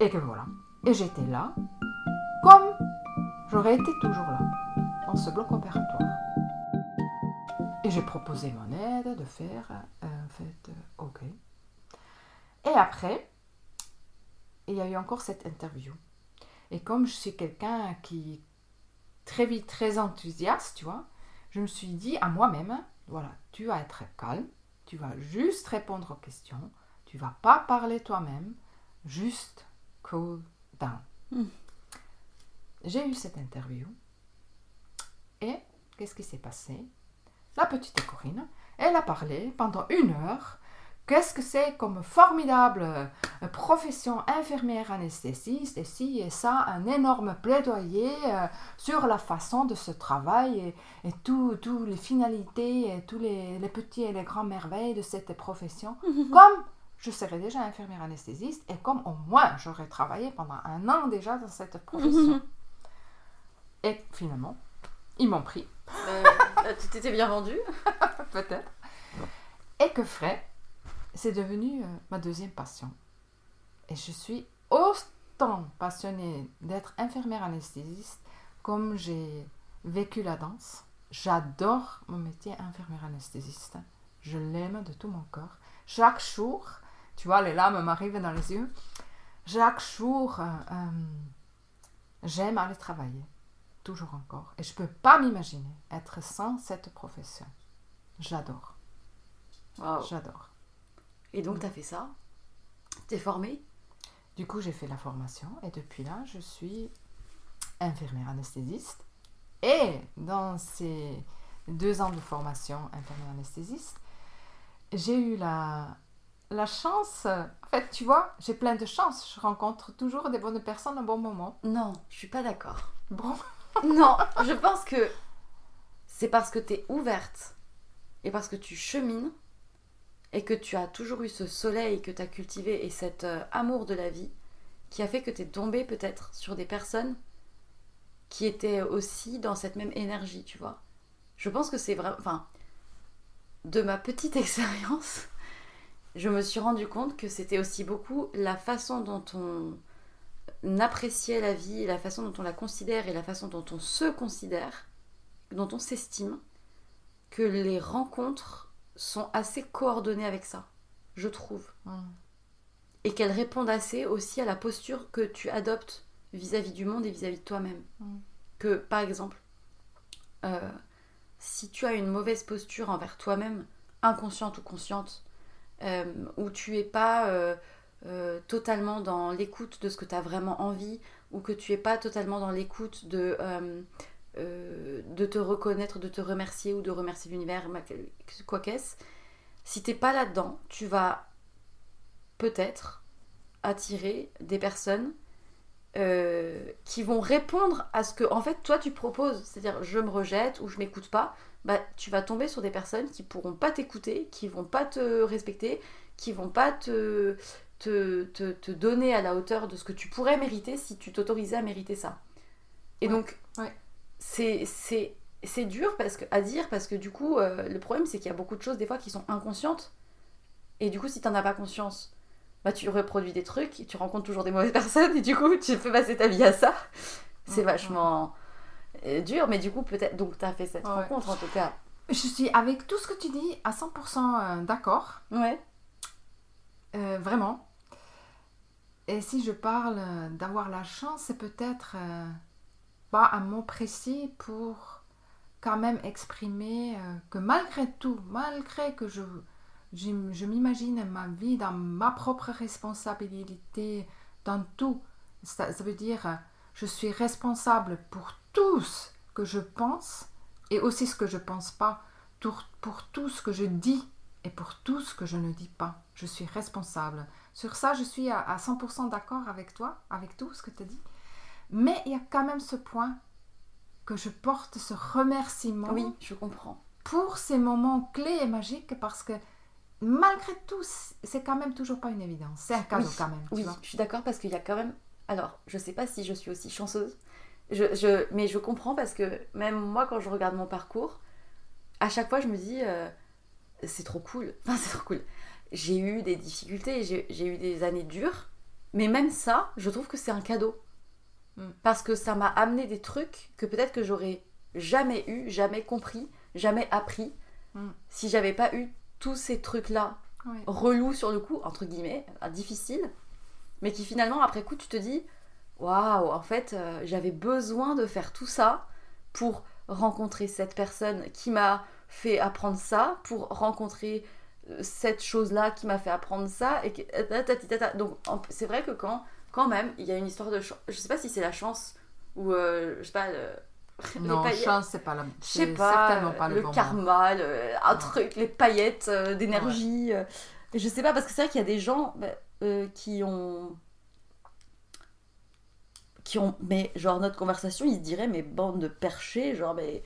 Et que voilà. Et j'étais là, comme j'aurais été toujours là, dans ce bloc opératoire. Et j'ai proposé mon aide de faire, euh, en fait, euh, ok. Et après, il y a eu encore cette interview. Et comme je suis quelqu'un qui est très vite très enthousiaste, tu vois, je me suis dit à moi-même, voilà, tu vas être calme, tu vas juste répondre aux questions, tu vas pas parler toi-même, juste cool down. Hmm. J'ai eu cette interview et qu'est-ce qui s'est passé? La petite Corinne, elle a parlé pendant une heure. Qu'est-ce que c'est comme formidable euh, profession infirmière anesthésiste et si et ça, un énorme plaidoyer euh, sur la façon de ce travail et, et tout, tout les finalités et tous les, les petits et les grands merveilles de cette profession. Comme je serais déjà infirmière anesthésiste et comme au moins j'aurais travaillé pendant un an déjà dans cette profession. et finalement, ils m'ont pris, Euh, tu t'étais bien vendu. peut-être. Et que ferait C'est devenu euh, ma deuxième passion. Et je suis autant passionnée d'être infirmière anesthésiste comme j'ai vécu la danse. J'adore mon métier infirmière anesthésiste. Je l'aime de tout mon corps. Chaque jour, tu vois, les larmes m'arrivent dans les yeux. Chaque jour, euh, euh, j'aime aller travailler. Toujours encore. Et je ne peux pas m'imaginer être sans cette profession. J'adore. J'adore. Et donc, t'as fait ça? T'es formée? Du coup, j'ai fait la formation et depuis là, je suis infirmière anesthésiste. Et dans ces deux ans de formation infirmière anesthésiste, j'ai eu la, la chance. En fait, tu vois, j'ai plein de chance. Je rencontre toujours des bonnes personnes au bon moment. Non, je suis pas d'accord. Bon, Non, je pense que c'est parce que t'es ouverte et parce que tu chemines et que tu as toujours eu ce soleil que tu as cultivé et cet euh, amour de la vie qui a fait que tu es tombée peut-être sur des personnes qui étaient aussi dans cette même énergie, tu vois. Je pense que c'est vraiment... Enfin, de ma petite expérience, je me suis rendu compte que c'était aussi beaucoup la façon dont on appréciait la vie, la façon dont on la considère et la façon dont on se considère, dont on s'estime, que les rencontres sont assez coordonnées avec ça, je trouve. Et qu'elles répondent assez aussi à la posture que tu adoptes vis-à-vis du monde et vis-à-vis de toi-même. Que, par exemple, euh, si tu as une mauvaise posture envers toi-même, inconsciente ou consciente, euh, où tu es pas euh, euh, totalement dans l'écoute de ce que tu as vraiment envie, ou que tu es pas totalement dans l'écoute de, euh, de te reconnaître, de te remercier ou de remercier l'univers, quoi qu'est-ce, si t'es pas là-dedans, tu vas peut-être attirer des personnes qui vont répondre à ce que en fait toi tu proposes, c'est-à-dire je me rejette ou je m'écoute pas, bah tu vas tomber sur des personnes qui pourront pas t'écouter, qui vont pas te respecter, qui vont pas te, te, te, te donner à la hauteur de ce que tu pourrais mériter si tu t'autorisais à mériter ça. Et Ouais, donc ouais. c'est c'est c'est dur parce que à dire parce que du coup euh, le problème c'est qu'il y a beaucoup de choses des fois qui sont inconscientes et du coup si t'en as pas conscience bah tu reproduis des trucs, tu rencontres toujours des mauvaises personnes et du coup tu fais passer ta vie à ça. C'est vachement dur, mais du coup peut-être donc t'as fait cette Ouais. rencontre en tout cas. Je suis avec tout ce que tu dis à 100% euh, d'accord. Ouais. Euh, vraiment. Et si je parle euh, d'avoir la chance, c'est peut-être euh, pas un mot précis pour quand même exprimer euh, que malgré tout, malgré que je, je m'imagine ma vie dans ma propre responsabilité, dans tout, ça, ça veut dire je suis responsable pour tout ce que je pense et aussi ce que je pense pas, pour, tout ce que je dis et pour tout ce que je ne dis pas. Je suis responsable. Sur ça, je suis à, à 100% d'accord avec toi, avec tout ce que tu dis. Mais il y a quand même ce point que je porte ce remerciement Oui, je comprends. pour ces moments clés et magiques parce que malgré tout, c'est quand même toujours pas une évidence. C'est un cadeau Oui, quand même. tu Oui, vois. je suis d'accord parce qu'il y a quand même. Alors, je sais pas si je suis aussi chanceuse, je, je- mais je comprends parce que même moi, quand je regarde mon parcours, à chaque fois, je me dis, euh, c'est trop cool. Enfin, c'est trop cool. J'ai eu des difficultés, j'ai eu des années dures, mais même ça, je trouve que c'est un cadeau. Mm. Parce que ça m'a amené des trucs que peut-être que j'aurais jamais eu, jamais compris, jamais appris, Mm. si j'avais pas eu tous ces trucs-là Ouais. relous sur le coup, entre guillemets, difficiles, mais qui finalement, après coup, tu te dis Waouh, en fait, euh, j'avais besoin de faire tout ça pour rencontrer cette personne qui m'a fait apprendre ça, pour rencontrer euh, cette chose-là qui m'a fait apprendre ça. Et que... euh. Donc, c'est vrai que quand, quand même, il y a une histoire de chance. Je sais pas si c'est la chance ou, euh, je sais pas, Non, paillettes- chance, c'est pas la je sais pas, certainement pas le, le, bon mot. karma, le- un Ouais. truc, les paillettes d'énergie. et je sais pas, parce que c'est vrai qu'il y a des gens bah, qui ont. Qui ont. Mais genre, notre conversation, ils se diraient, mais bande de perchés, genre, mais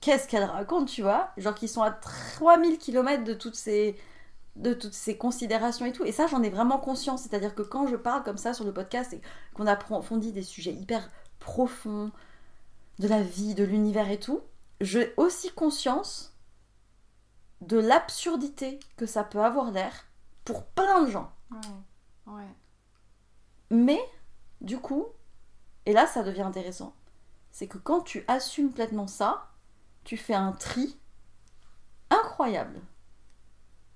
qu'est-ce qu'elle raconte, tu vois? Genre, qui sont à 3000 km de toutes ces de toutes ces considérations et tout. Et ça, j'en ai vraiment conscience. C'est-à-dire que quand je parle comme ça sur le podcast et qu'on approfondit des sujets hyper profonds de la vie, de l'univers et tout, j'ai aussi conscience de l'absurdité que ça peut avoir l'air pour plein de gens. Ouais, ouais. Mais, du coup, et là ça devient intéressant, c'est que quand tu assumes pleinement ça, tu fais un tri incroyable.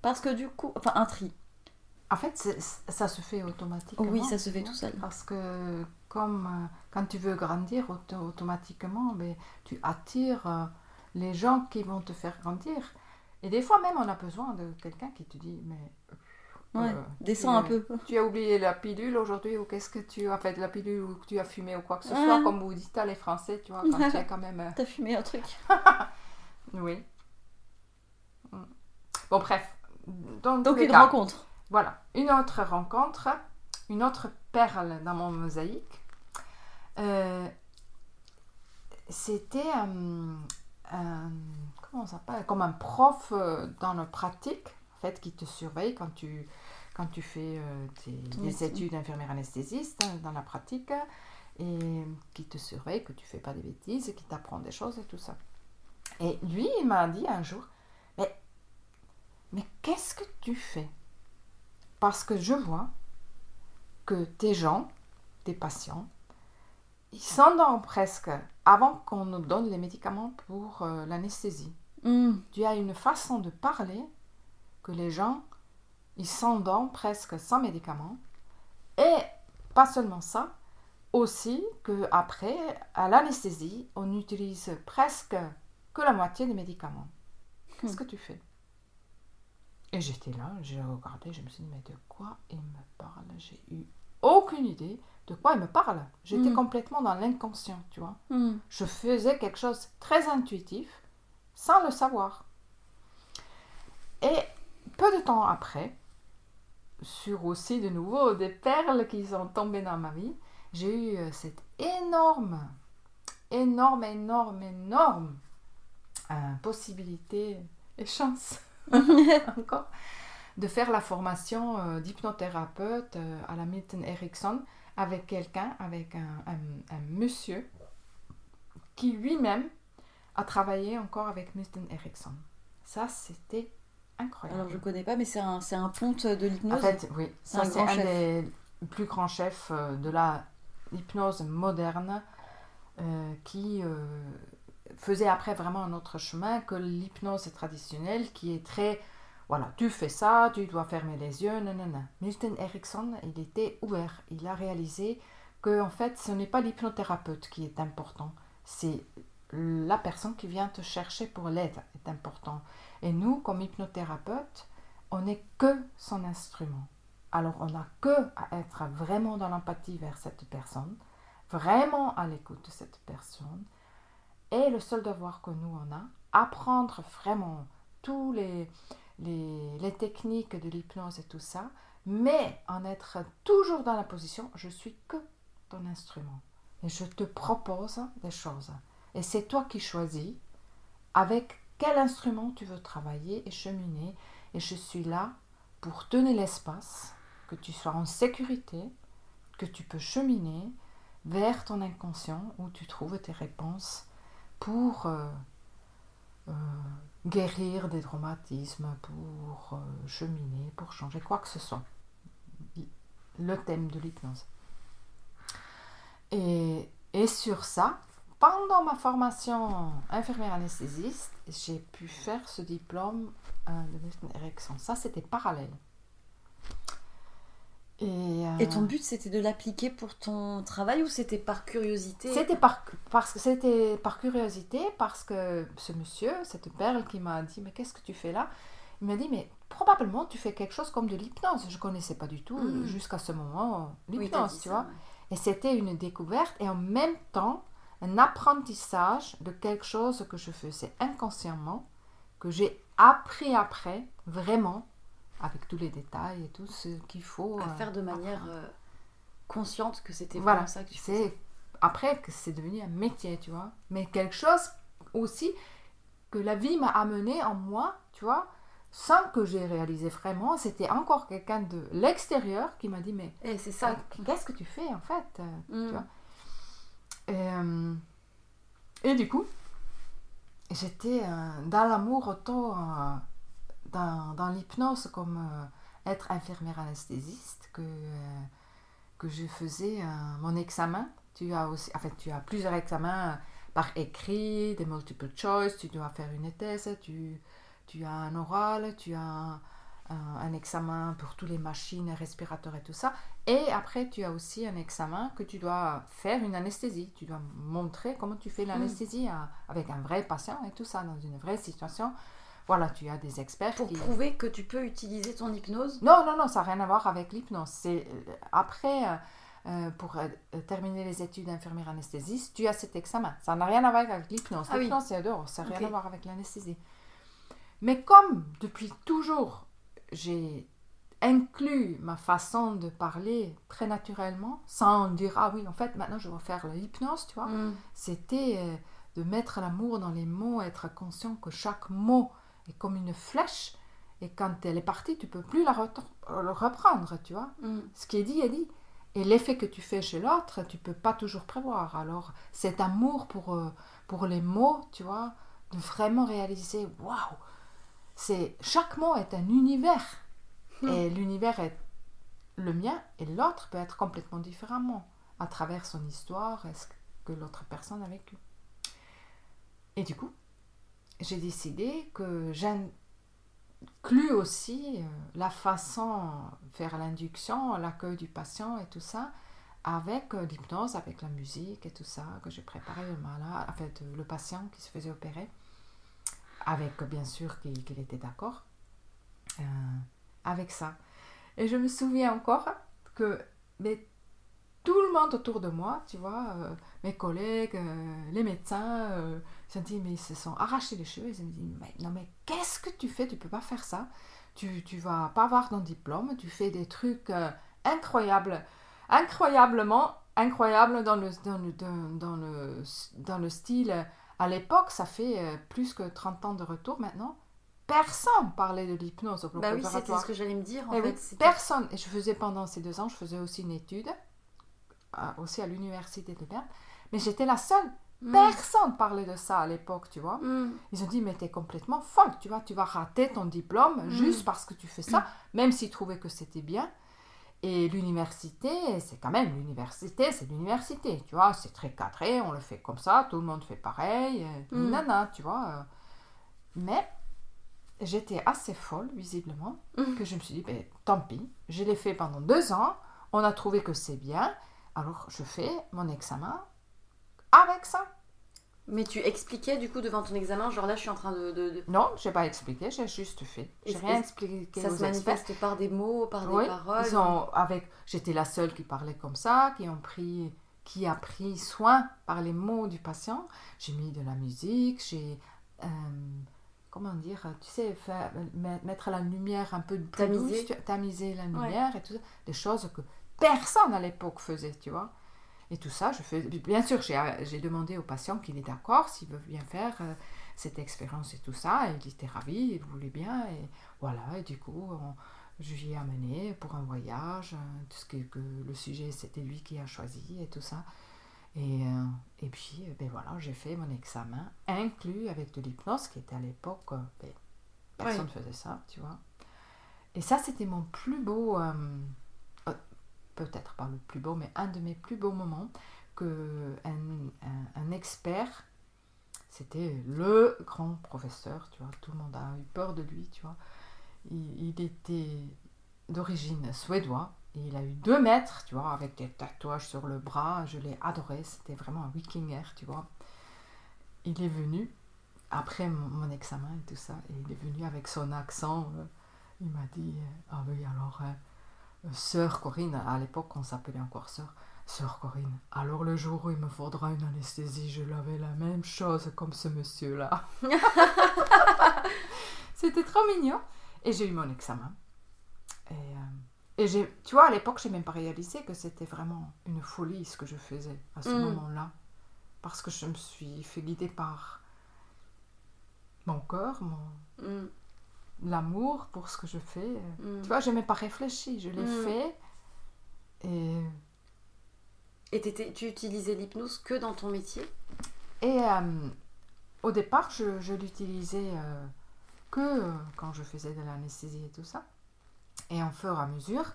Parce que du coup, enfin un tri. En fait, ça se fait automatiquement. Oui, ça se fait tout seul. Parce que comme euh, quand tu veux grandir auto- automatiquement, ben, tu attires euh, les gens qui vont te faire grandir. Et des fois même, on a besoin de quelqu'un qui te dit, mais Ouais, Euh, descends un peu. tu as oublié la pilule aujourd'hui ou qu'est-ce que tu as fait? De la pilule ou que tu as fumé ou quoi que ce Ouais. soit, comme vous dites à les Français, tu vois, quand tu es quand même... euh, T'as fumé un truc. Oui. Mm. Bon, bref. Donc les une cas, rencontre. Voilà, une autre rencontre, une autre perle dans mon mosaïque. Euh, C'était un, un- comment ça s'appelle? Comme un prof euh, dans la pratique, en fait, qui te surveille quand tu, quand tu fais euh, tes, des études d'infirmière anesthésiste hein, dans la pratique, et qui te surveille, que tu fais pas des bêtises, et qui t'apprend des choses et tout ça. Et lui, il m'a dit un jour, mais, mais qu'est-ce que tu fais? Parce que je vois que tes gens, tes patients, ils s'endorment presque avant qu'on nous donne les médicaments pour euh, l'anesthésie. Hmm. Tu as une façon de parler que les gens, ils s'endorment presque sans médicaments. Et pas seulement ça, aussi que après, à l'anesthésie, on utilise presque que la moitié des médicaments. Qu'est-ce Hmm. que tu fais? Et j'étais là, j'ai regardé, je me suis dit, mais de quoi il me parle? J'ai eu aucune idée de quoi il me parle. J'étais Hmm. complètement dans l'inconscient, tu vois. Hmm. Je faisais quelque chose de très intuitif sans le savoir. Et peu de temps après, sur aussi de nouveau des perles qui sont tombées dans ma vie, j'ai eu euh, cette énorme, énorme, énorme, énorme euh, possibilité et chance encore de faire la formation euh, d'hypnothérapeute euh, à la Milton Erickson avec quelqu'un, avec un, un- un monsieur qui lui-même a travaillé encore avec Milton Erickson. Ça, c'était incroyable. Alors je connais pas, mais c'est un, c'est un ponte de En l'hypnose. fait, oui, C'est ça un c'est grand un chef. des plus grands chefs euh, de la hypnose moderne euh, qui euh, faisait après vraiment un autre chemin que l'hypnose traditionnelle qui est très voilà, tu fais ça, tu dois fermer les yeux, non, non, non. Milton Erickson, il était ouvert. Il a réalisé que en fait, ce n'est pas l'hypnothérapeute qui est important, c'est la personne qui vient te chercher pour l'aide est important. Et nous, comme hypnothérapeute, on n'est que son instrument. Alors, on n'a que à être vraiment dans l'empathie vers cette personne, vraiment à l'écoute de cette personne. Et le seul devoir que nous, on a, apprendre vraiment tous les, les, les techniques de l'hypnose et tout ça, mais en être toujours dans la position, je suis que ton instrument. Et je te propose des choses. Et c'est toi qui choisis avec quel instrument tu veux travailler et cheminer. Et je suis là pour donner l'espace, que tu sois en sécurité, que tu peux cheminer vers ton inconscient où tu trouves tes réponses pour euh, euh, guérir des traumatismes, pour euh, cheminer, pour changer quoi que ce soit. Le thème de l'hypnose. Et, et sur ça, pendant ma formation infirmière anesthésiste, j'ai pu faire ce diplôme euh, de Milton Erickson. Ça, c'était parallèle. Et, euh, Et ton but, c'était de l'appliquer pour ton travail ou c'était par curiosité? C'était par, parce que c'était par curiosité, parce que ce monsieur, cette perle qui m'a dit Mais qu'est-ce que tu fais là? Il m'a dit Mais probablement tu fais quelque chose comme de l'hypnose. Je ne connaissais pas du tout Mm. jusqu'à ce moment Oui, l'hypnose, dit tu ça, vois. ouais. Et c'était une découverte et en même temps un apprentissage de quelque chose que je faisais inconsciemment, que j'ai appris après, vraiment, avec tous les détails et tout ce qu'il faut. À euh, faire de manière euh, consciente que c'était voilà, ça que c'est après que c'est devenu un métier, tu vois. Mais quelque chose aussi que la vie m'a amené en moi, tu vois, sans que j'ai réalisé vraiment. C'était encore quelqu'un de l'extérieur qui m'a dit mais Et c'est ça. qu'est-ce que tu fais en fait euh, Mm. vois. Et, euh, et du coup, j'étais euh, dans l'amour autant euh, dans, l'hypnose comme être infirmière anesthésiste que, que je faisais mon examen. Tu as aussi, en tu as plusieurs examens par écrit, des multiple choice, tu dois faire une thèse, tu, tu as un oral, tu as un, examen pour toutes les machines respirateurs et tout ça. Et après, tu as aussi un examen que tu dois faire une anesthésie. Tu dois montrer comment tu fais l'anesthésie avec un vrai patient et tout ça, dans une vraie situation. Voilà, tu as des experts Pour qui... prouver que tu peux utiliser ton hypnose? Non, non, non, ça n'a rien à voir avec l'hypnose. C'est euh, après, euh, euh, pour euh, terminer les études d'infirmière anesthésiste, tu as cet examen. Ça n'a rien à voir avec l'hypnose. Ah oui. L'hypnose, c'est dehors, ça n'a rien à voir avec l'anesthésie. Mais comme depuis toujours, j'ai inclus ma façon de parler très naturellement, sans dire ah oui, en fait, maintenant je vais faire l'hypnose, tu vois Mm. c'était euh, de mettre l'amour dans les mots, être conscient que chaque mot est comme une flèche et quand elle est partie, tu peux plus la reprendre, tu vois. Mm. Ce qui est dit est dit. Et l'effet que tu fais chez l'autre, tu peux pas toujours prévoir. Alors, cet amour pour, euh, pour les mots, tu vois, de vraiment réaliser, waouh, c'est chaque mot est un univers. Hmm. Et l'univers est le mien et l'autre peut être complètement différemment à travers son histoire et ce que l'autre personne a vécu. Et du coup, j'ai décidé que j'inclus aussi euh, la façon de faire l'induction, l'accueil du patient et tout ça avec euh, l'hypnose, avec la musique et tout ça que j'ai préparé le malade, en fait euh, le patient qui se faisait opérer, avec bien sûr qu'il était d'accord euh, avec ça. Et je me souviens encore que tout le monde autour de moi, tu vois, euh, mes collègues, euh, les médecins, ils ont dit, mais ils se sont arrachés les cheveux. Ils ont dit, mais, non, mais qu'est-ce que tu fais? Tu peux pas faire ça. Tu, tu vas pas avoir ton diplôme. Tu fais des trucs incroyables, incroyablement incroyables dans le, dans le, dans, dans le, dans le style. À l'époque, ça fait euh, plus que 30 ans de retour maintenant. Personne parlait de l'hypnose au bloc Bah oui, c'était ce que j'allais me dire. En Eh fait, personne. Et je faisais pendant ces deux ans, je faisais aussi une étude, à- aussi à l'université de Berne. Mais j'étais la seule. Mm. Personne parlait de ça à l'époque, tu vois. Mm. Ils ont dit, mais t'es complètement folle, tu vois. Tu vas rater ton diplôme Mm. juste parce que tu fais ça, même s'ils trouvaient que c'était bien. Et l'université, c'est quand même l'université, c'est l'université, tu vois. C'est très cadré, on le fait comme ça, tout le monde fait pareil. euh, Mm. Nana, tu vois. Mais j'étais assez folle, visiblement Mm. que je me suis dit, ben, tant pis, je l'ai fait pendant deux ans, on a trouvé que c'est bien, alors je fais mon examen avec ça. Mais tu expliquais du coup devant ton examen, genre là je suis en train de. de- de- Non, je n'ai pas expliqué, j'ai juste fait. J'ai rien expliqué Ça aux se experts. manifeste par des mots, par des paroles. ils ont, avec, j'étais la seule qui parlait comme ça, qui ont pris, qui a pris soin par les mots du patient. J'ai mis de la musique, j'ai euh, comment dire, tu sais, faire, met- mettre la lumière un peu plus Tamiser. douce, tamiser la lumière et tout ça, des choses que personne à l'époque faisait, tu vois. Et tout ça, je fais. Bien sûr, j'ai demandé au patient qu'il est d'accord, s'il veut bien faire euh, cette expérience et tout ça. Et il était ravi, il voulait bien. Et voilà, et du coup, on- je lui ai amené pour un voyage. euh, Tout ce que, que le sujet, c'était lui qui a choisi et tout ça. Et, euh, et puis, euh, ben voilà, j'ai fait mon examen, inclus avec de l'hypnose, qui était à l'époque, euh, ben, personne ne faisait ça, tu vois. Et ça, c'était mon plus beau, euh, euh, peut-être pas le plus beau, mais un de mes plus beaux moments, que un, expert, c'était le grand professeur, tu vois, tout le monde a eu peur de lui, tu vois. Il, était d'origine suédois, et il a eu deux mètres, tu vois, avec des tatouages sur le bras, je l'ai adoré, c'était vraiment un wikinger, tu vois. Il est venu, après mon, examen et tout ça, et il est venu avec son accent, euh, il m'a dit, euh, ah oui, alors, euh, sœur Corinne, à l'époque on s'appelait encore sœur, sœur Corinne, alors le jour où il me faudra une anesthésie, je l'avais la même chose comme ce monsieur-là. C'était trop mignon. Et j'ai eu mon examen. Et, euh, et j'ai, tu vois, à l'époque, j'ai même pas réalisé que c'était vraiment une folie ce que je faisais à ce Mm. moment-là. Parce que je me suis fait guider par mon cœur, mon, Mm, l'amour pour ce que je fais. mm. Tu vois, je n'ai pas réfléchi, je l'ai Mm. fait. Et, Et tu utilisais l'hypnose que dans ton métier? Et euh, au départ, je, je l'utilisais euh, que euh, quand je faisais de l'anesthésie et tout ça. Et en fur et à mesure,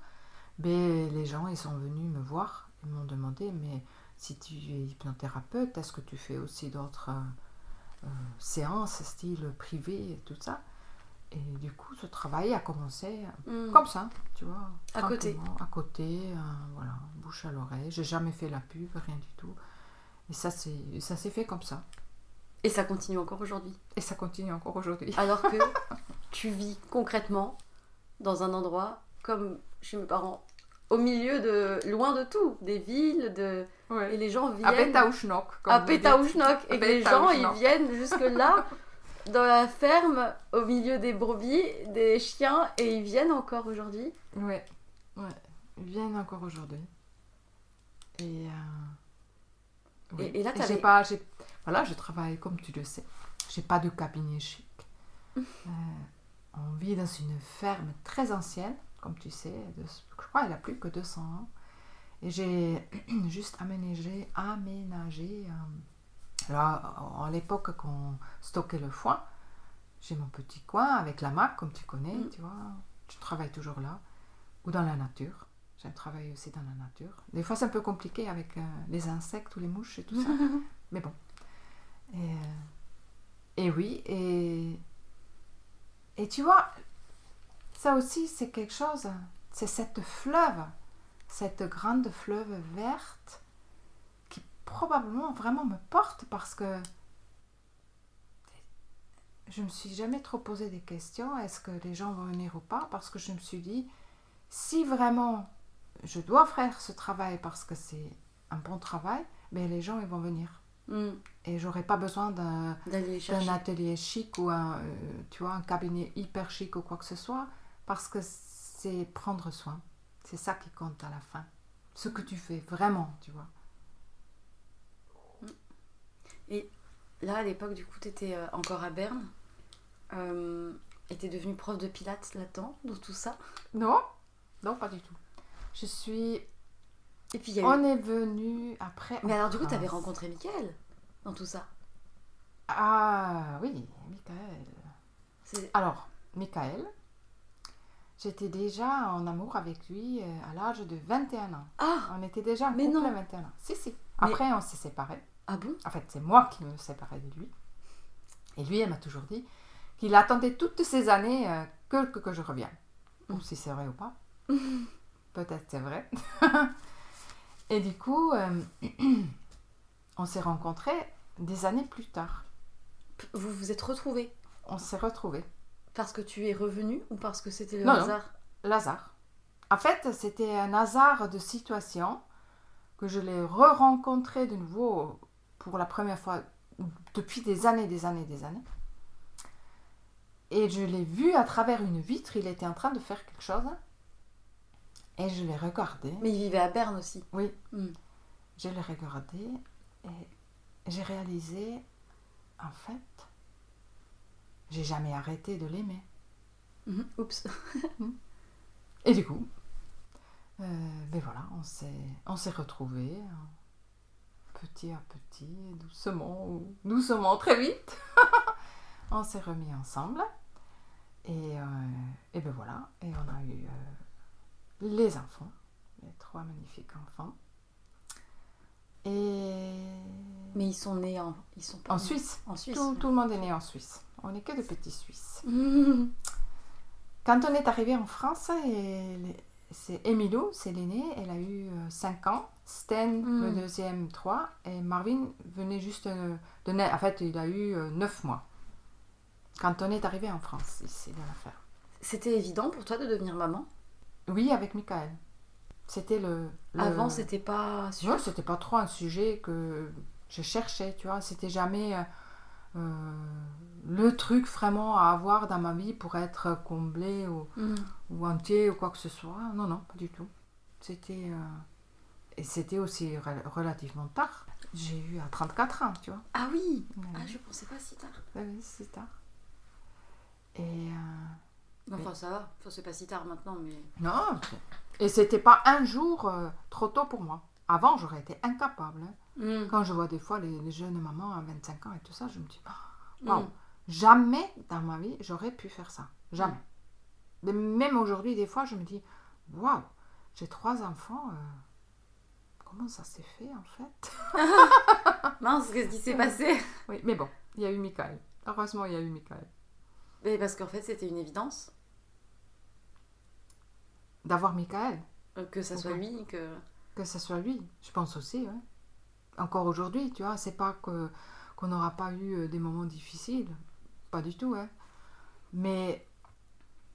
ben, les gens ils sont venus me voir. Ils m'ont demandé, mais si tu es hypnothérapeute, est-ce que tu fais aussi d'autres séances, style privé et tout ça? Et du coup, ce travail a commencé Mm. comme ça, tu vois. À côté. À côté, euh, voilà, bouche à l'oreille. J'ai jamais fait la pub, rien du tout. Et ça, c'est, ça s'est fait comme ça. Et ça continue encore aujourd'hui. Et ça continue encore aujourd'hui. Alors que tu vis concrètement dans un endroit comme chez mes parents, au milieu de, loin de tout, des villes, de, et les gens À viennent Pétaouchnok. à vous dites. Pétaouchnok et À que les gens ils Pétaouchnok. viennent jusque là dans la ferme au milieu des brebis, des chiens et ils viennent encore aujourd'hui. Ouais, ouais. Ils viennent encore aujourd'hui. Et, euh, oui. Et- et là, j'ai pas, voilà, je travaille comme tu le sais. J'ai pas de cabinet chic. Euh, on vit dans une ferme très ancienne, comme tu sais. de- je crois qu'elle a plus que 200 ans. Et j'ai juste aménagé, aménagé. euh, alors, à l'époque qu'on stockait le foin, j'ai mon petit coin avec la mac, comme tu connais, Mm. tu vois. Je travaille toujours là. Ou dans la nature. J'aime travailler aussi dans la nature. Des fois, c'est un peu compliqué avec euh, les insectes ou les mouches et tout ça. Mais bon. Et, euh, et oui, et, et tu vois, ça aussi, c'est quelque chose. C'est cette fleuve, cette grande fleuve verte probablement vraiment me porte parce que je me suis jamais trop posé des questions. Est-ce que les gens vont venir ou pas Parce que je me suis dit, si vraiment je dois faire ce travail parce que c'est un bon travail, ben les gens ils vont venir. Mm. Et j'aurais pas besoin d'un atelier chic ou un, euh, tu vois, un cabinet hyper chic ou quoi que ce soit, parce que c'est prendre soin. C'est ça qui compte à la fin. Ce que tu fais, vraiment, tu vois. Là, à l'époque, du coup, tu étais encore à Berne. Euh, et tu devenue prof de pilates là-dedans, dans tout ça? Non, non, pas du tout. Je suis... Et puis, il y a eu... On est venu après... Mais alors, du coup, tu avais rencontré Mickaël dans tout ça? Ah oui, Michael. Alors, Michael, j'étais déjà en amour avec lui euh, à l'âge de 21 ans. Ah On était déjà en Mais couple non. à 21 ans. Si, si. Après, on s'est séparés. Ah bon? En fait, c'est moi qui me séparais de lui. Et lui, elle m'a toujours dit qu'il attendait toutes ces années euh, que, que, que je revienne. Ou si c'est vrai ou pas. Peut-être c'est vrai. Et du coup, euh, on s'est rencontrés des années plus tard. Vous vous êtes retrouvés? On s'est retrouvés. parce que tu es revenu ou parce que c'était le Non, non. hasard? Lazare. En fait, c'était un hasard de situation que je l'ai re-rencontré de nouveau pour la première fois depuis des années, des années, des années. Et je l'ai vu à travers une vitre, il était en train de faire quelque chose. Et je l'ai regardé. Mais il vivait à Berne aussi. Oui. Mm. Je l'ai regardé et j'ai réalisé, en fait, j'ai jamais arrêté de l'aimer. Mhm. Oups. Et du coup, euh, ben voilà, on s'est, on s'est retrouvés petit à petit, doucement, ou doucement, très vite. on s'est remis ensemble. Et, euh, et ben voilà, et on a eu euh, les enfants, les trois magnifiques enfants. Et Mais ils sont nés en, ils sont pas en nés- Suisse, En Suisse. tout, tout le monde est né en Suisse. On n'est que de petits Suisses. Quand on est arrivé en France, c'est Emilio, c'est l'aîné, elle a eu 5 ans. Sten, Mm. le deuxième, 3. Et Marvin venait juste euh, de naître. En fait, il a eu 9 mois. Quand on est arrivé en France, ici, dans l'affaire. C'était évident pour toi de devenir maman? Oui, avec Michael. C'était le, le- Avant, c'était pas sûr. Ouais, c'était pas trop un sujet que je cherchais, tu vois. C'était jamais euh, euh, le truc vraiment à avoir dans ma vie pour être comblé ou, ou entier ou quoi que ce soit. Non, non, pas du tout. C'était. euh, Et c'était aussi rel- relativement tard. J'ai eu à 34 ans, tu vois. Ah oui Ouais. Ah, je pensais pas si tard. Oui, c'est tard. Et. euh, Enfin, ça va. Enfin, c'est pas si tard maintenant, mais. Non, et c'était pas un jour euh, trop tôt pour moi. Avant, j'aurais été incapable. hein. Mhm. Quand je vois des fois les, les jeunes mamans à 25 ans et tout ça, je me dis, Ah, Mhm. waouh, jamais dans ma vie j'aurais pu faire ça. Jamais. Mais même aujourd'hui, des fois, je me dis, waouh, j'ai trois enfants. euh, comment ça s'est fait en fait Mince, qu'est-ce qui s'est passé Oui, mais bon, il y a eu Michael. Heureusement, il y a eu Michael. Mais parce qu'en fait, c'était une évidence D'avoir Michael, euh, que ça soit lui, que. que ce soit lui, je pense aussi. ouais. Encore aujourd'hui, tu vois, c'est pas que qu'on n'aura pas eu euh, des moments difficiles, pas du tout, hein. Mais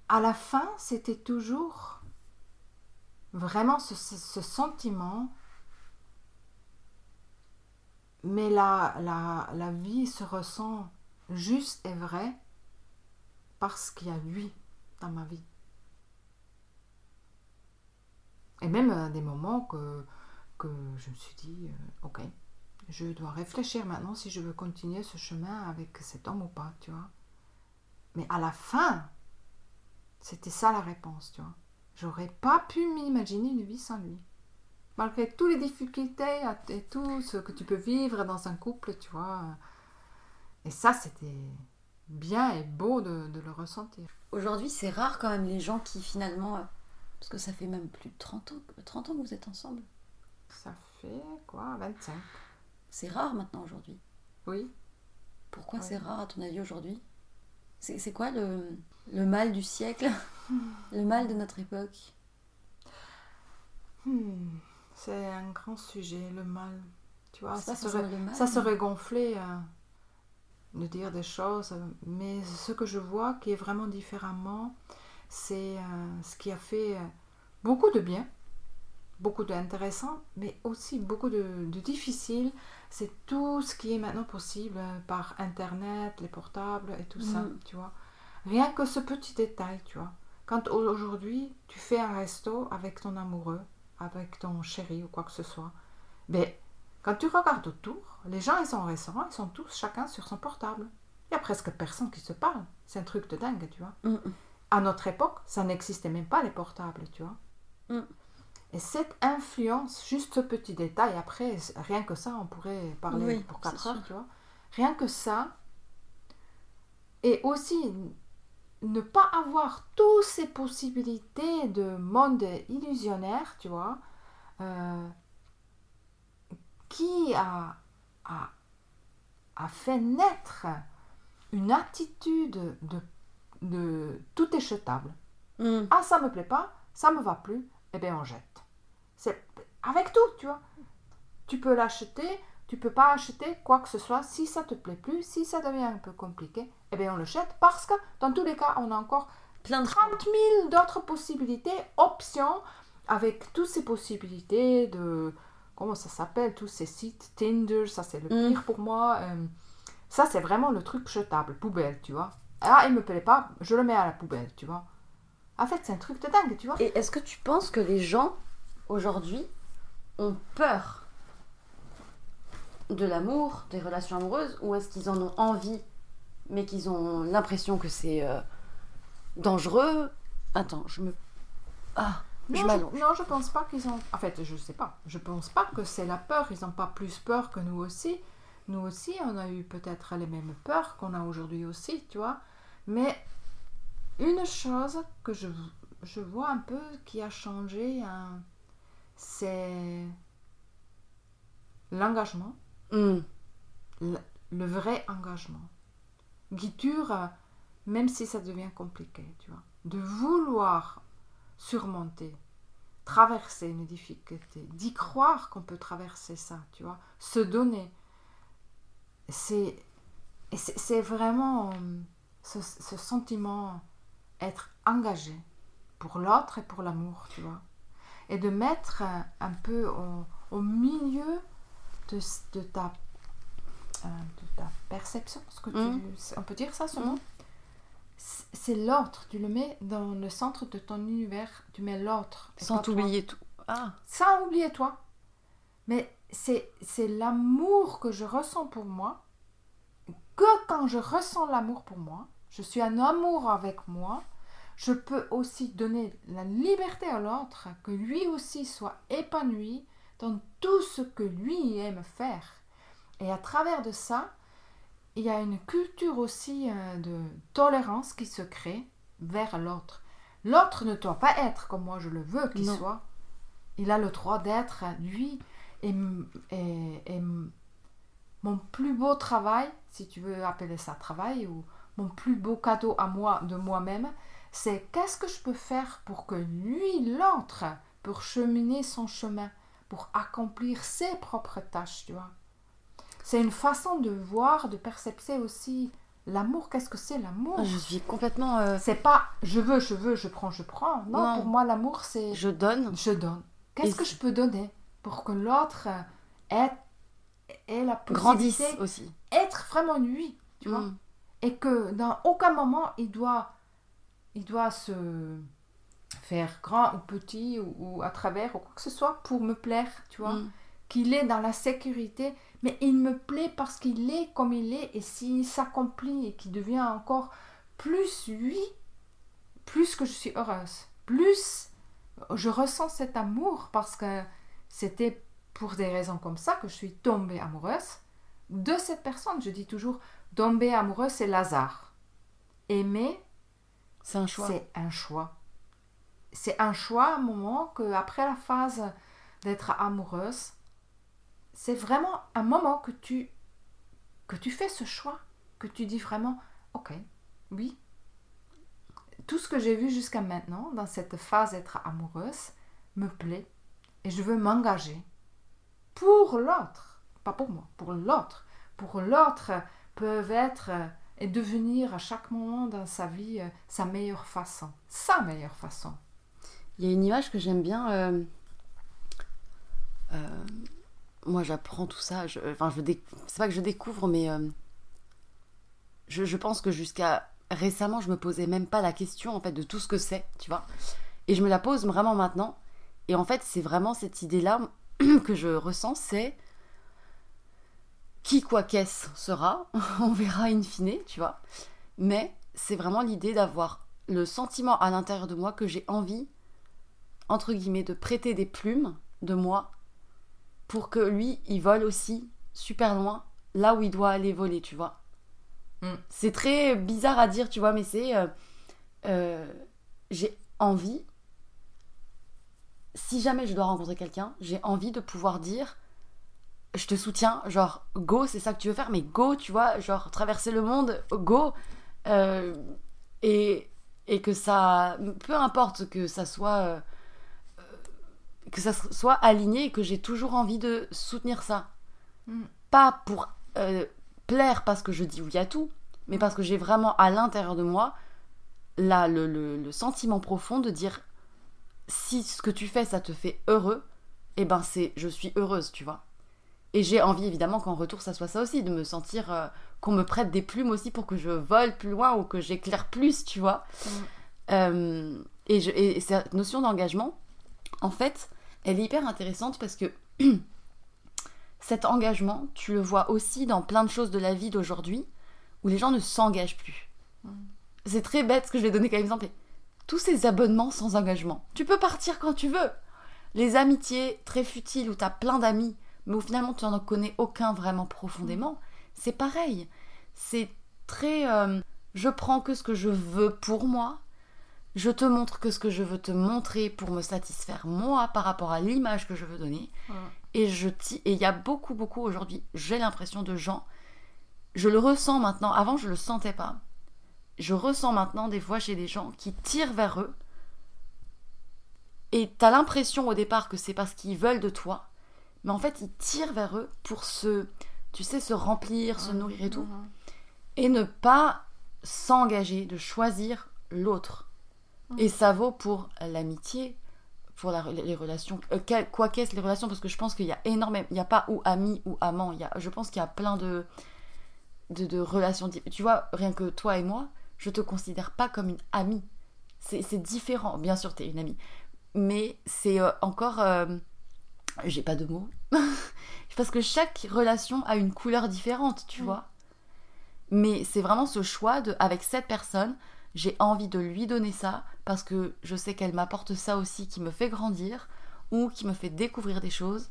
à la fin, c'était toujours vraiment ce sentiment. Mais la, la, la vie se ressent juste et vraie parce qu'il y a lui dans ma vie. Et même à des moments que, que je me suis dit, euh, ok, je dois réfléchir maintenant si je veux continuer ce chemin avec cet homme ou pas, tu vois. Mais à la fin, c'était ça la réponse, tu vois. J'aurais pas pu m'imaginer une vie sans lui. Malgré toutes les difficultés et tout ce que tu peux vivre dans un couple, tu vois. Et ça, c'était bien et beau de, de le ressentir. Aujourd'hui, c'est rare quand même les gens qui finalement. euh, Parce que ça fait même plus de 30 ans, 30 ans que vous êtes ensemble. Ça fait quoi 25 C'est rare maintenant aujourd'hui. Oui. Pourquoi c'est rare à ton avis aujourd'hui? C'est c'est quoi le, le mal du siècle? Le mal de notre époque? Hmm, c'est un grand sujet, le mal. Tu vois, ça serait, mal, ça serait gonflé euh, de dire des choses, mais ce que je vois qui est vraiment différemment, c'est euh, ce qui a fait euh, beaucoup de bien, beaucoup d'intéressant, mais aussi beaucoup de, de difficile. C'est tout ce qui est maintenant possible par Internet, les portables et tout ça, Mhm. tu vois. Rien que ce petit détail, tu vois. Quand au- aujourd'hui, tu fais un resto avec ton amoureux, avec ton chéri ou quoi que ce soit, ben, quand tu regardes autour, les gens ils sont au restaurant, ils sont tous chacun sur son portable. Il y a presque personne qui se parle. C'est un truc de dingue, tu vois. Mm, À notre époque, ça n'existait même pas les portables, tu vois. Mm. Et cette influence, juste ce petit détail, après, rien que ça, on pourrait parler Oui, pour c'est 4 heures, sûr. tu vois. Rien que ça, et aussi ne pas avoir toutes ces possibilités de monde illusionnaire, tu vois, euh, qui a, a, a fait naître une attitude de, de tout est jetable. mm. Ah, ça me plaît pas, ça me va plus, eh bien on jette. C'est avec tout, tu vois. Tu peux l'acheter, tu peux pas acheter quoi que ce soit. Si ça te plaît plus, si ça devient un peu compliqué, eh bien on le jette parce que dans tous les cas, on a encore Plein de 30 000 d'autres possibilités, options, avec toutes ces possibilités de. Comment ça s'appelle Tous ces sites, Tinder, ça c'est le Mm. pire pour moi. euh, ça c'est vraiment le truc jetable, poubelle, tu vois. Ah, il me plaît pas, je le mets à la poubelle, tu vois. En fait, c'est un truc de dingue, tu vois. Et est-ce que tu penses que les gens aujourd'hui ont peur de l'amour, des relations amoureuses, ou est-ce qu'ils en ont envie, mais qu'ils ont l'impression que c'est euh, dangereux? Attends, je me. Ah, je Non, je, non, je pense pas qu'ils ont. En fait, je sais pas. Je pense pas que c'est la peur. Ils n'ont pas plus peur que nous aussi. Nous aussi, on a eu peut-être les mêmes peurs qu'on a aujourd'hui aussi, tu vois. Mais une chose que je, je vois un peu qui a changé, hein, c'est l'engagement, Hmm. le, vrai engagement. Qui dure, euh, même si ça devient compliqué, tu vois. De vouloir surmonter, traverser une difficulté, d'y croire qu'on peut traverser ça, tu vois. Se donner. C'est, c'est, vraiment euh, ce, sentiment, être engagé pour l'autre et pour l'amour, tu vois. Et de mettre un, un peu au milieu de, de ta, euh, de ta perception, ce que tu, Mhm. on peut dire ça, ce Mhm. mot? C'est l'autre, tu le mets dans le centre de ton univers, tu mets l'autre. Sans toi. t'oublier tout. Ah, Sans oublier toi. Mais c'est c'est l'amour que je ressens pour moi, que quand je ressens l'amour pour moi, je suis en amour avec moi, je peux aussi donner la liberté à l'autre, que lui aussi soit épanoui dans tout ce que lui aime faire. Et à travers de ça, il y a une culture aussi euh, de tolérance qui se crée vers l'autre. L'autre ne doit pas être comme moi je le veux qu'il soit. Il a le droit d'être lui. Et, et- mon plus beau travail, si tu veux appeler ça travail, ou mon plus beau cadeau à moi de moi-même, c'est qu'est-ce que je peux faire pour que lui, l'autre, pour cheminer son chemin, pour accomplir ses propres tâches, tu vois. C'est une façon de voir, de percepter aussi l'amour. Qu'est-ce que c'est l'amour? Je suis complètement. euh, C'est pas je veux, je veux, je prends, je prends. Non, Non. pour moi, l'amour, c'est je donne. je donne. Qu'est-ce que je peux donner pour que l'autre ait, ait la Grandisse possibilité aussi. d'être vraiment lui, tu vois? Hmm. Et que dans aucun moment, il doit, il doit se faire grand ou petit ou, ou à travers ou quoi que ce soit pour me plaire, tu vois Hmm. qu'il est dans la sécurité, mais il me plaît parce qu'il est comme il est, et s'il s'accomplit et qu'il devient encore plus lui, plus que je suis heureuse, plus je ressens cet amour parce que c'était pour des raisons comme ça que je suis tombée amoureuse de cette personne. Je dis toujours, tomber amoureuse, c'est Lazare. Aimer, C'est un choix. c'est un choix. C'est un choix à un moment que après la phase d'être amoureuse, c'est vraiment un moment que tu que tu fais ce choix, que tu dis vraiment OK, oui. Tout ce que j'ai vu jusqu'à maintenant dans cette phase d'être amoureuse me plaît et je veux m'engager pour l'autre, pas pour moi, pour l'autre. Pour l'autre peuvent être et devenir à chaque moment dans sa vie euh, sa meilleure façon, sa meilleure façon. Il y a une image que j'aime bien. euh, euh, moi, j'apprends tout ça. Je, enfin, c'est pas que je découvre, mais euh, je, je pense que jusqu'à récemment, je me posais même pas la question en fait de tout ce que c'est, tu vois. Et je me la pose vraiment maintenant. Et en fait, c'est vraiment cette idée-là que je ressens, c'est qui quoi qu'est-ce sera, on verra in fine, tu vois. Mais c'est vraiment l'idée d'avoir le sentiment à l'intérieur de moi que j'ai envie entre guillemets, de prêter des plumes de moi pour que lui, il vole aussi super loin, là où il doit aller voler, tu vois. Mm. C'est très bizarre à dire, tu vois, mais c'est. euh, euh, j'ai envie, si jamais je dois rencontrer quelqu'un, j'ai envie de pouvoir dire je te soutiens, genre go, c'est ça que tu veux faire, mais go, tu vois, genre traverser le monde, go. Euh, et, et que ça, peu importe que ça soit. Que ça soit aligné et que j'ai toujours envie de soutenir ça. Mm. Pas pour euh, plaire parce que je dis oui à tout, mais parce que j'ai vraiment à l'intérieur de moi là le, le- le sentiment profond de dire si ce que tu fais ça te fait heureux, et ben c'est je suis heureuse, tu vois. Et j'ai envie évidemment qu'en retour ça soit ça aussi, de me sentir euh, qu'on me prête des plumes aussi pour que je vole plus loin ou que j'éclaire plus, tu vois. Mm. Euh, et, je- et cette notion d'engagement, en fait, elle est hyper intéressante parce que cet engagement, tu le vois aussi dans plein de choses de la vie d'aujourd'hui où les gens ne s'engagent plus. C'est très bête ce que je vais donner comme exemple. Tous ces abonnements sans engagement. Tu peux partir quand tu veux. Les amitiés très futiles où tu as plein d'amis, mais où finalement tu n'en connais aucun vraiment profondément, c'est pareil. C'est très. euh, je prends que ce que je veux pour moi. Je te montre que ce que je veux te montrer pour me satisfaire moi par rapport à l'image que je veux donner. Ouais. Et je et il y a beaucoup beaucoup aujourd'hui, j'ai l'impression de gens je le ressens maintenant, avant je le sentais pas. Je ressens maintenant des fois chez des gens qui tirent vers eux. Et t'as l'impression au départ que c'est parce qu'ils veulent de toi, mais en fait ils tirent vers eux pour se, tu sais, se remplir, se nourrir et tout, Mhm. et ne pas s'engager, de choisir l'autre. Et ça vaut pour l'amitié, pour la- les relations, euh, quel- quoi qu'est-ce les relations, parce que je pense qu'il y a énormément, il n'y a pas ou ami ou amant, il y a, je pense qu'il y a plein de, de, de relations. Tu vois, rien que toi et moi, je te considère pas comme une amie. C'est c'est différent. Bien sûr, tu es une amie. Mais c'est euh, encore. euh, J'ai pas de mots. Parce que chaque relation a une couleur différente, tu vois. Mais c'est vraiment ce choix de, avec cette personne, j'ai envie de lui donner ça parce que je sais qu'elle m'apporte ça aussi qui me fait grandir ou qui me fait découvrir des choses.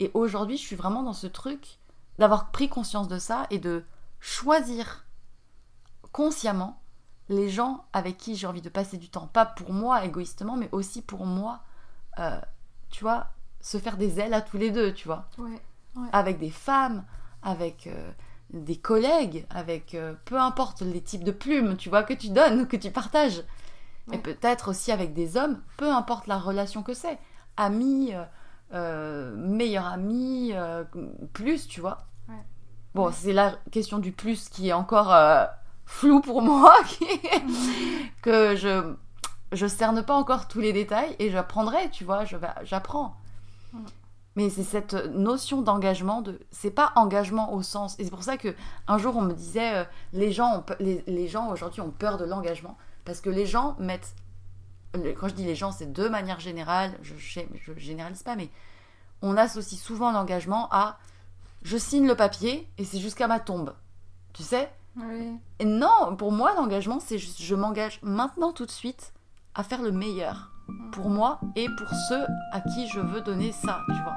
Et aujourd'hui, je suis vraiment dans ce truc d'avoir pris conscience de ça et de choisir consciemment les gens avec qui j'ai envie de passer du temps. Pas pour moi égoïstement, mais aussi pour moi, euh, tu vois, se faire des ailes à tous les deux, tu vois Ouais. avec des femmes, avec euh, des collègues, avec euh, peu importe les types de plumes, tu vois, que tu donnes, que tu partages. Et Ouais. peut-être aussi avec des hommes, peu importe la relation que c'est. Amis, euh, euh, meilleurs amis, euh, plus, tu vois. Ouais. Bon, c'est la question du plus qui est encore floue pour moi, que je je cerne pas encore tous les détails et j'apprendrai, tu vois, j'apprends. Mais c'est cette notion d'engagement, de c'est pas engagement au sens. Et c'est pour ça que un jour on me disait euh, les gens ont pe- les, les gens aujourd'hui ont peur de l'engagement parce que les gens mettent quand je dis les gens, c'est de manière générale, je, je, je généralise pas, mais on associe souvent l'engagement à je signe le papier et c'est jusqu'à ma tombe. Tu sais? Oui. Et non, pour moi, l'engagement, c'est juste je m'engage maintenant tout de suite à faire le meilleur pour moi et pour ceux à qui je veux donner ça, tu vois.